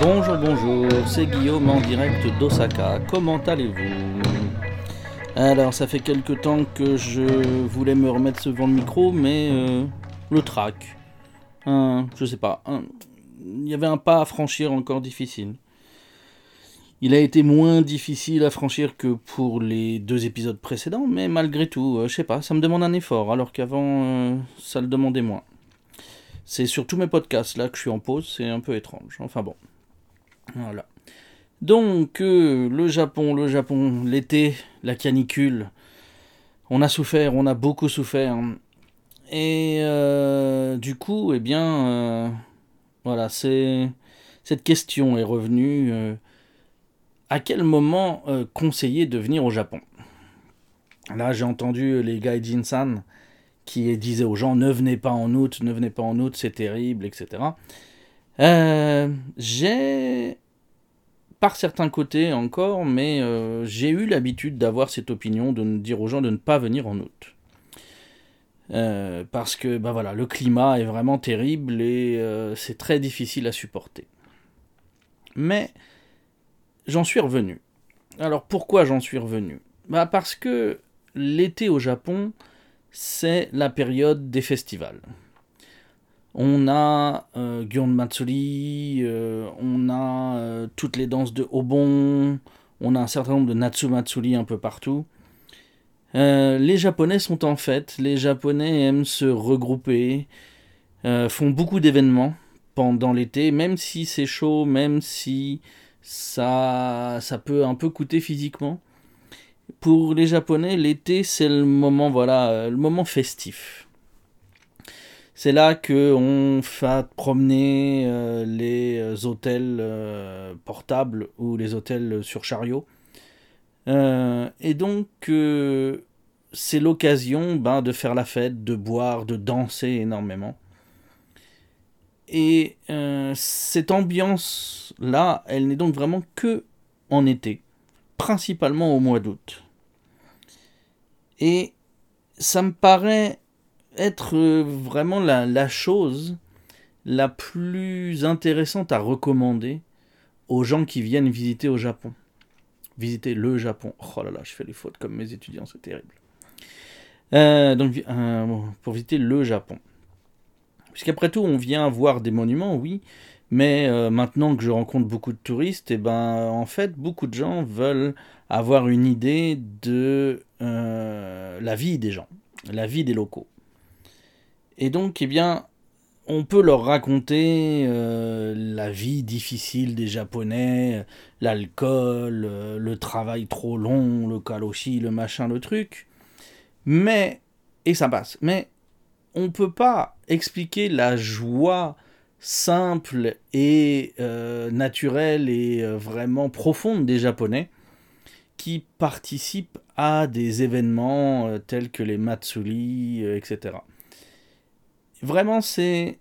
Bonjour, bonjour, c'est Guillaume en direct d'Osaka. Comment allez-vous? Alors, ça fait quelque temps que je voulais me remettre devant le micro, mais euh, le trac. Hein, je sais pas. Il y avait un pas à franchir encore difficile. Il a été moins difficile à franchir que pour les deux épisodes précédents, mais malgré tout, euh, je sais pas, ça me demande un effort, alors qu'avant, euh, ça le demandait moins. C'est sur tous mes podcasts là que je suis en pause, c'est un peu étrange. Enfin bon. Voilà. Donc, euh, le Japon, le Japon, l'été, la canicule. On a souffert, on a beaucoup souffert. Et du coup, eh bien, voilà, c'est cette question est revenue à quel moment euh, conseiller de venir au Japon? Là, j'ai entendu les gaijin-san qui disaient aux gens ne venez pas en août, ne venez pas en août, c'est terrible, etc. Euh, j'ai, par certains côtés encore, mais euh, j'ai eu l'habitude d'avoir cette opinion de dire aux gens de ne pas venir en août. parce que bah voilà, le climat est vraiment terrible et c'est très difficile à supporter. Mais j'en suis revenu. Alors pourquoi j'en suis revenu? Bah Parce que l'été au Japon, c'est la période des festivals. On a euh, Matsuri, euh, on a euh, toutes les danses de Obon, on a un certain nombre de Natsu Matsuri un peu partout. Euh, les Japonais sont en fête, les Japonais aiment se regrouper, font beaucoup d'événements pendant l'été, même si c'est chaud, même si ça, ça peut un peu coûter physiquement. Pour les Japonais, l'été, c'est le moment, voilà, le moment festif. C'est là que on fait promener euh, les euh, hôtels euh, portables ou les hôtels sur chariot. et donc, c'est l'occasion ben, de faire la fête, de boire, de danser énormément. Et euh, cette ambiance-là, elle n'est donc vraiment que en été, principalement au mois d'août. Et ça me paraît être euh, vraiment la, chose la plus intéressante à recommander aux gens qui viennent visiter au Japon. Visiter le Japon. Oh là là, je fais les fautes comme mes étudiants, c'est terrible. Euh, donc, pour visiter le Japon. Puisqu'après tout, on vient voir des monuments, oui, mais euh, maintenant que je rencontre beaucoup de touristes, et eh ben, en fait, beaucoup de gens veulent avoir une idée de euh, la vie des gens, la vie des locaux. Et donc, eh bien, on peut leur raconter euh, la vie difficile des Japonais, l'alcool, le travail trop long, le kaloshi, le machin, le truc. Mais, et ça passe, mais on peut pas expliquer la joie simple et euh, naturelle et euh, vraiment profonde des Japonais qui participent à des événements euh, tels que les Matsuri, etc. Vraiment, c'est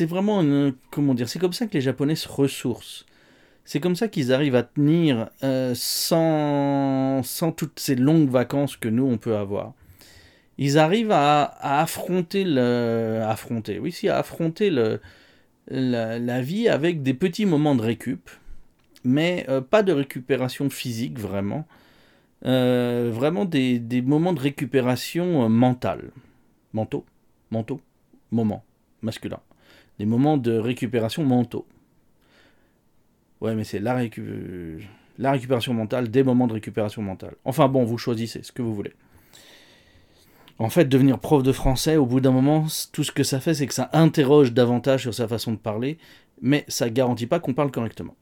vraiment une, comment dire, c'est comme ça que les Japonais se ressourcent. C'est comme ça qu'ils arrivent à tenir sans, sans toutes ces longues vacances que nous on peut avoir ils arrivent à, affronter la, vie avec des petits moments de récup mais euh, pas de récupération physique vraiment. Euh, vraiment des, moments de récupération euh, mentale. Mentaux. Mentaux. Moments. Masculin des moments de récupération mentaux. Ouais mais c'est la récupération mentale des moments de récupération mentale. Enfin bon vous choisissez ce que vous voulez en fait, devenir prof de français, au bout d'un moment, tout ce que ça fait, c'est que ça interroge davantage sur sa façon de parler, mais ça garantit pas qu'on parle correctement.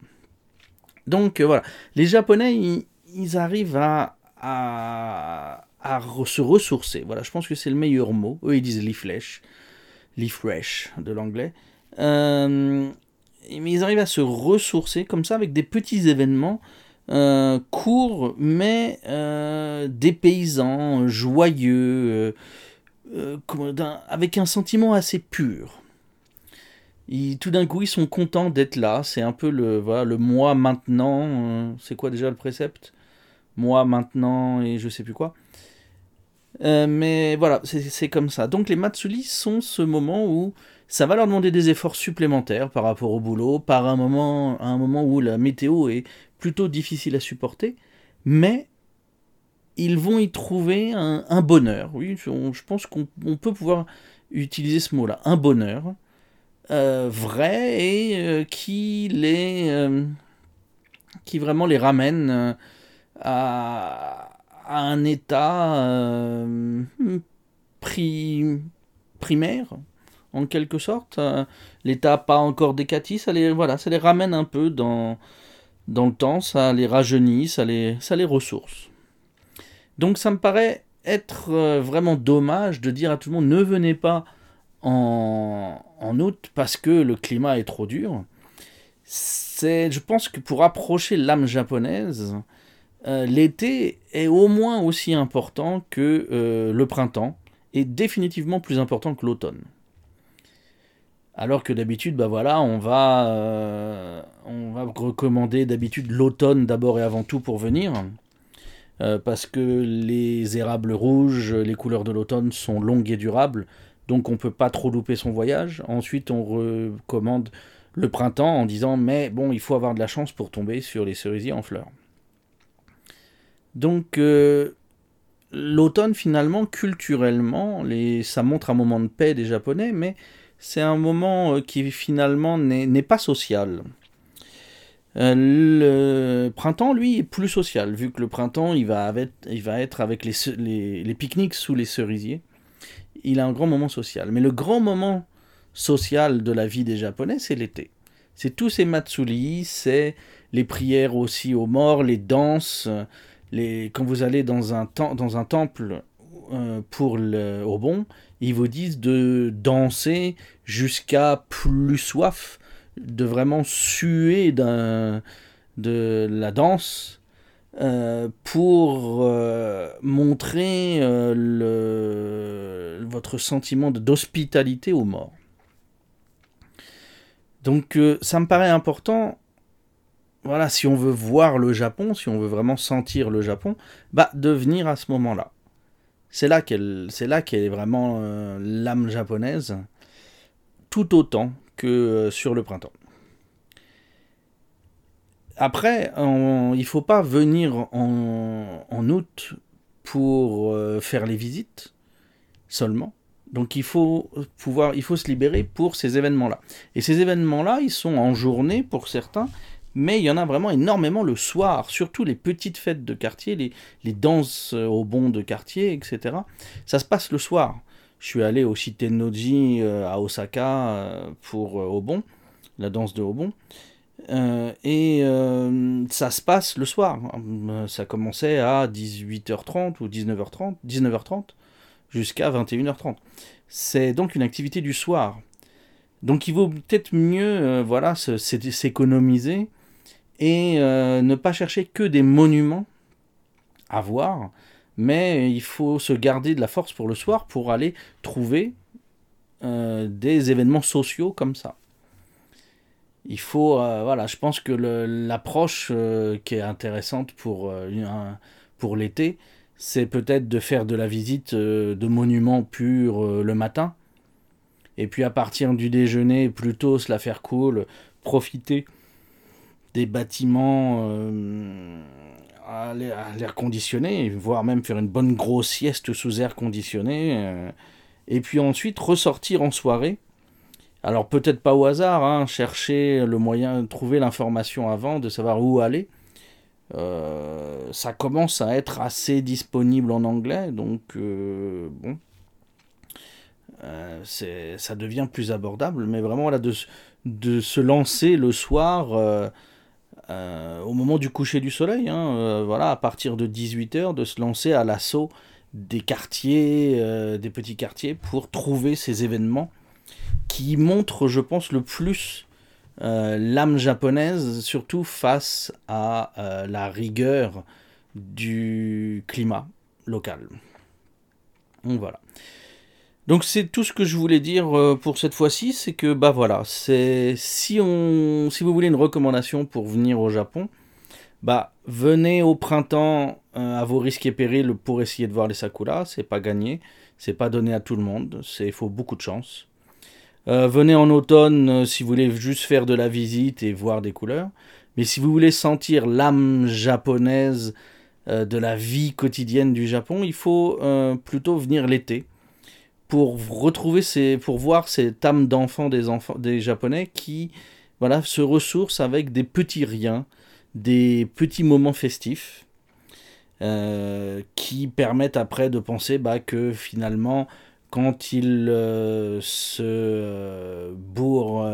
Donc euh, voilà, les Japonais, ils, arrivent à, se ressourcer. Voilà, je pense que c'est le meilleur mot. Eux, ils disent refresh, refresh de l'anglais. Euh, mais ils arrivent à se ressourcer comme ça avec des petits événements euh, court, mais euh, dépaysant, joyeux, euh, avec un sentiment assez pur. tout d'un coup, ils sont contents d'être là. C'est un peu le, voilà, le moi maintenant. c'est quoi déjà le précepte? Moi maintenant et je sais plus quoi. Euh, mais voilà, c'est comme ça. Donc les Matsuli sont ce moment où ça va leur demander des efforts supplémentaires par rapport au boulot, par un moment, à un moment où la météo est plutôt difficile à supporter, mais ils vont y trouver un, bonheur. Oui, je pense qu'on peut pouvoir utiliser ce mot-là, un bonheur euh, vrai et euh, qui les, euh, qui vraiment les ramène à, un état primaire en quelque sorte. L'état pas encore décati, ça les, voilà, ça les ramène un peu dans, le temps, ça les rajeunit, ça les, ressource. Donc ça me paraît être euh, vraiment dommage de dire à tout le monde ne venez pas en, en août parce que le climat est trop dur. C'est, je pense que pour approcher l'âme japonaise, euh, l'été est au moins aussi important que euh, le printemps et définitivement plus important que l'automne. Alors que d'habitude, bah voilà, on va, on va recommander d'habitude l'automne d'abord et avant tout pour venir. Euh, parce que les érables rouges, les couleurs de l'automne sont longues et durables, donc on ne peut pas trop louper son voyage. Ensuite, on recommande le printemps en disant mais bon, il faut avoir de la chance pour tomber sur les cerisiers en fleurs. Donc euh, l'automne finalement, culturellement, ça montre un moment de paix des Japonais, mais c'est un moment euh, qui finalement n'est pas social. Euh, le printemps, lui, est plus social, vu que le printemps, il va, être avec les, pique-niques sous les cerisiers. Il a un grand moment social. Mais le grand moment social de la vie des Japonais, c'est l'été. C'est tous ces matsuri, c'est les prières aussi aux morts, les danses. Les... Quand vous allez dans un temple euh, pour le, au bon, ils vous disent de danser jusqu'à plus soif de vraiment suer de la danse euh, pour euh, montrer votre sentiment d'hospitalité aux morts. Donc ça me paraît important, voilà, si on veut voir le Japon, si on veut vraiment sentir le Japon, bah, de venir à ce moment-là. C'est là qu'elle est vraiment l'âme japonaise, tout autant que euh, sur le printemps. Après, il ne faut pas venir en, août pour euh, faire les visites seulement. Donc il faut pouvoir, il faut se libérer pour ces événements-là. Et ces événements-là, ils sont en journée pour certains, mais il y en a vraiment énormément le soir, surtout les petites fêtes de quartier, les, les danses au bon de quartier, etc. Ça se passe le soir. Je suis allé au Shitennoji euh, à Osaka euh, pour euh, Obon, la danse de Obon. et ça se passe le soir. Ça commençait à 18h30 ou 19h30, 19h30 jusqu'à 21h30. C'est donc une activité du soir. Donc il vaut peut-être mieux voilà, s'économiser et ne pas chercher que des monuments à voir, mais il faut se garder de la force pour le soir pour aller trouver euh, des événements sociaux comme ça. Il faut, euh, voilà, je pense que l'approche euh, qui est intéressante pour, pour l'été, c'est peut-être de faire de la visite de monuments purs le matin, et puis à partir du déjeuner, plutôt se la faire cool, profiter des bâtiments à l'air conditionné, voire même faire une bonne grosse sieste sous air conditionné, euh, et puis ensuite ressortir en soirée. Alors peut-être pas au hasard, hein, chercher le moyen, trouver l'information avant, de savoir où aller. Euh, ça commence à être assez disponible en anglais, donc euh, bon, ça devient plus abordable, mais vraiment là, de, de se lancer le soir euh, au moment du coucher du soleil, hein, euh, voilà, à partir de 18h, de se lancer à l'assaut des quartiers, euh, des petits quartiers, pour trouver ces événements qui montrent, je pense, le plus l'âme japonaise, surtout face à la rigueur du climat local. Donc voilà. Donc c'est tout ce que je voulais dire euh, pour cette fois-ci, c'est que bah voilà, c'est si on si vous voulez une recommandation pour venir au Japon, bah venez au printemps à vos risques et périls pour essayer de voir les sakuras, c'est pas gagné, c'est pas donné à tout le monde, c'est faut beaucoup de chance. venez en automne si vous voulez juste faire de la visite et voir des couleurs. Mais si vous voulez sentir l'âme japonaise euh, de la vie quotidienne du Japon, il faut euh, plutôt venir l'été pour retrouver ces, pour voir cette âme d'enfant des enfants des Japonais qui voilà se ressourcent avec des petits riens, des petits moments festifs euh, qui permettent après de penser bah, que finalement quand il se bourre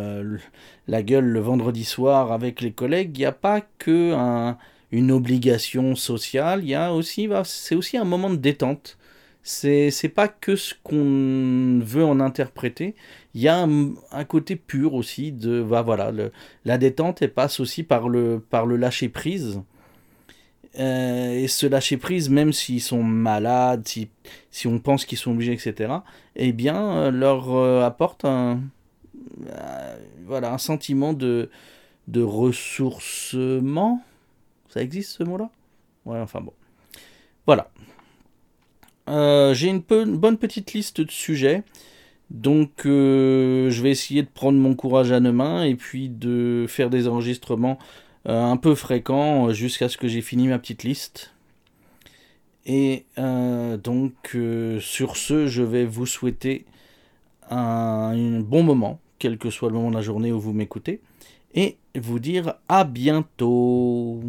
la gueule le vendredi soir avec les collègues, il n'y a pas que une obligation sociale, y a aussi, bah, c'est aussi un moment de détente. C'est, c'est pas que ce qu'on veut en interpréter, il y a un, côté pur aussi de, bah, voilà, la détente, elle passe aussi par le, par le lâcher prise. Euh, et ce lâcher prise, même s'ils sont malades, si, si on pense qu'ils sont obligés, etc., eh bien, euh, leur euh, apporte un, voilà, un sentiment de, de ressourcement. Ça existe ce mot-là? Ouais, enfin bon. Voilà. Euh, j'ai une, bonne petite liste de sujets. Donc euh, je vais essayer de prendre mon courage à deux mains et puis de faire des enregistrements euh, un peu fréquents jusqu'à ce que j'ai fini ma petite liste. Et donc sur ce, je vais vous souhaiter un bon moment quel que soit le moment de la journée où vous m'écoutez, et vous dire à bientôt.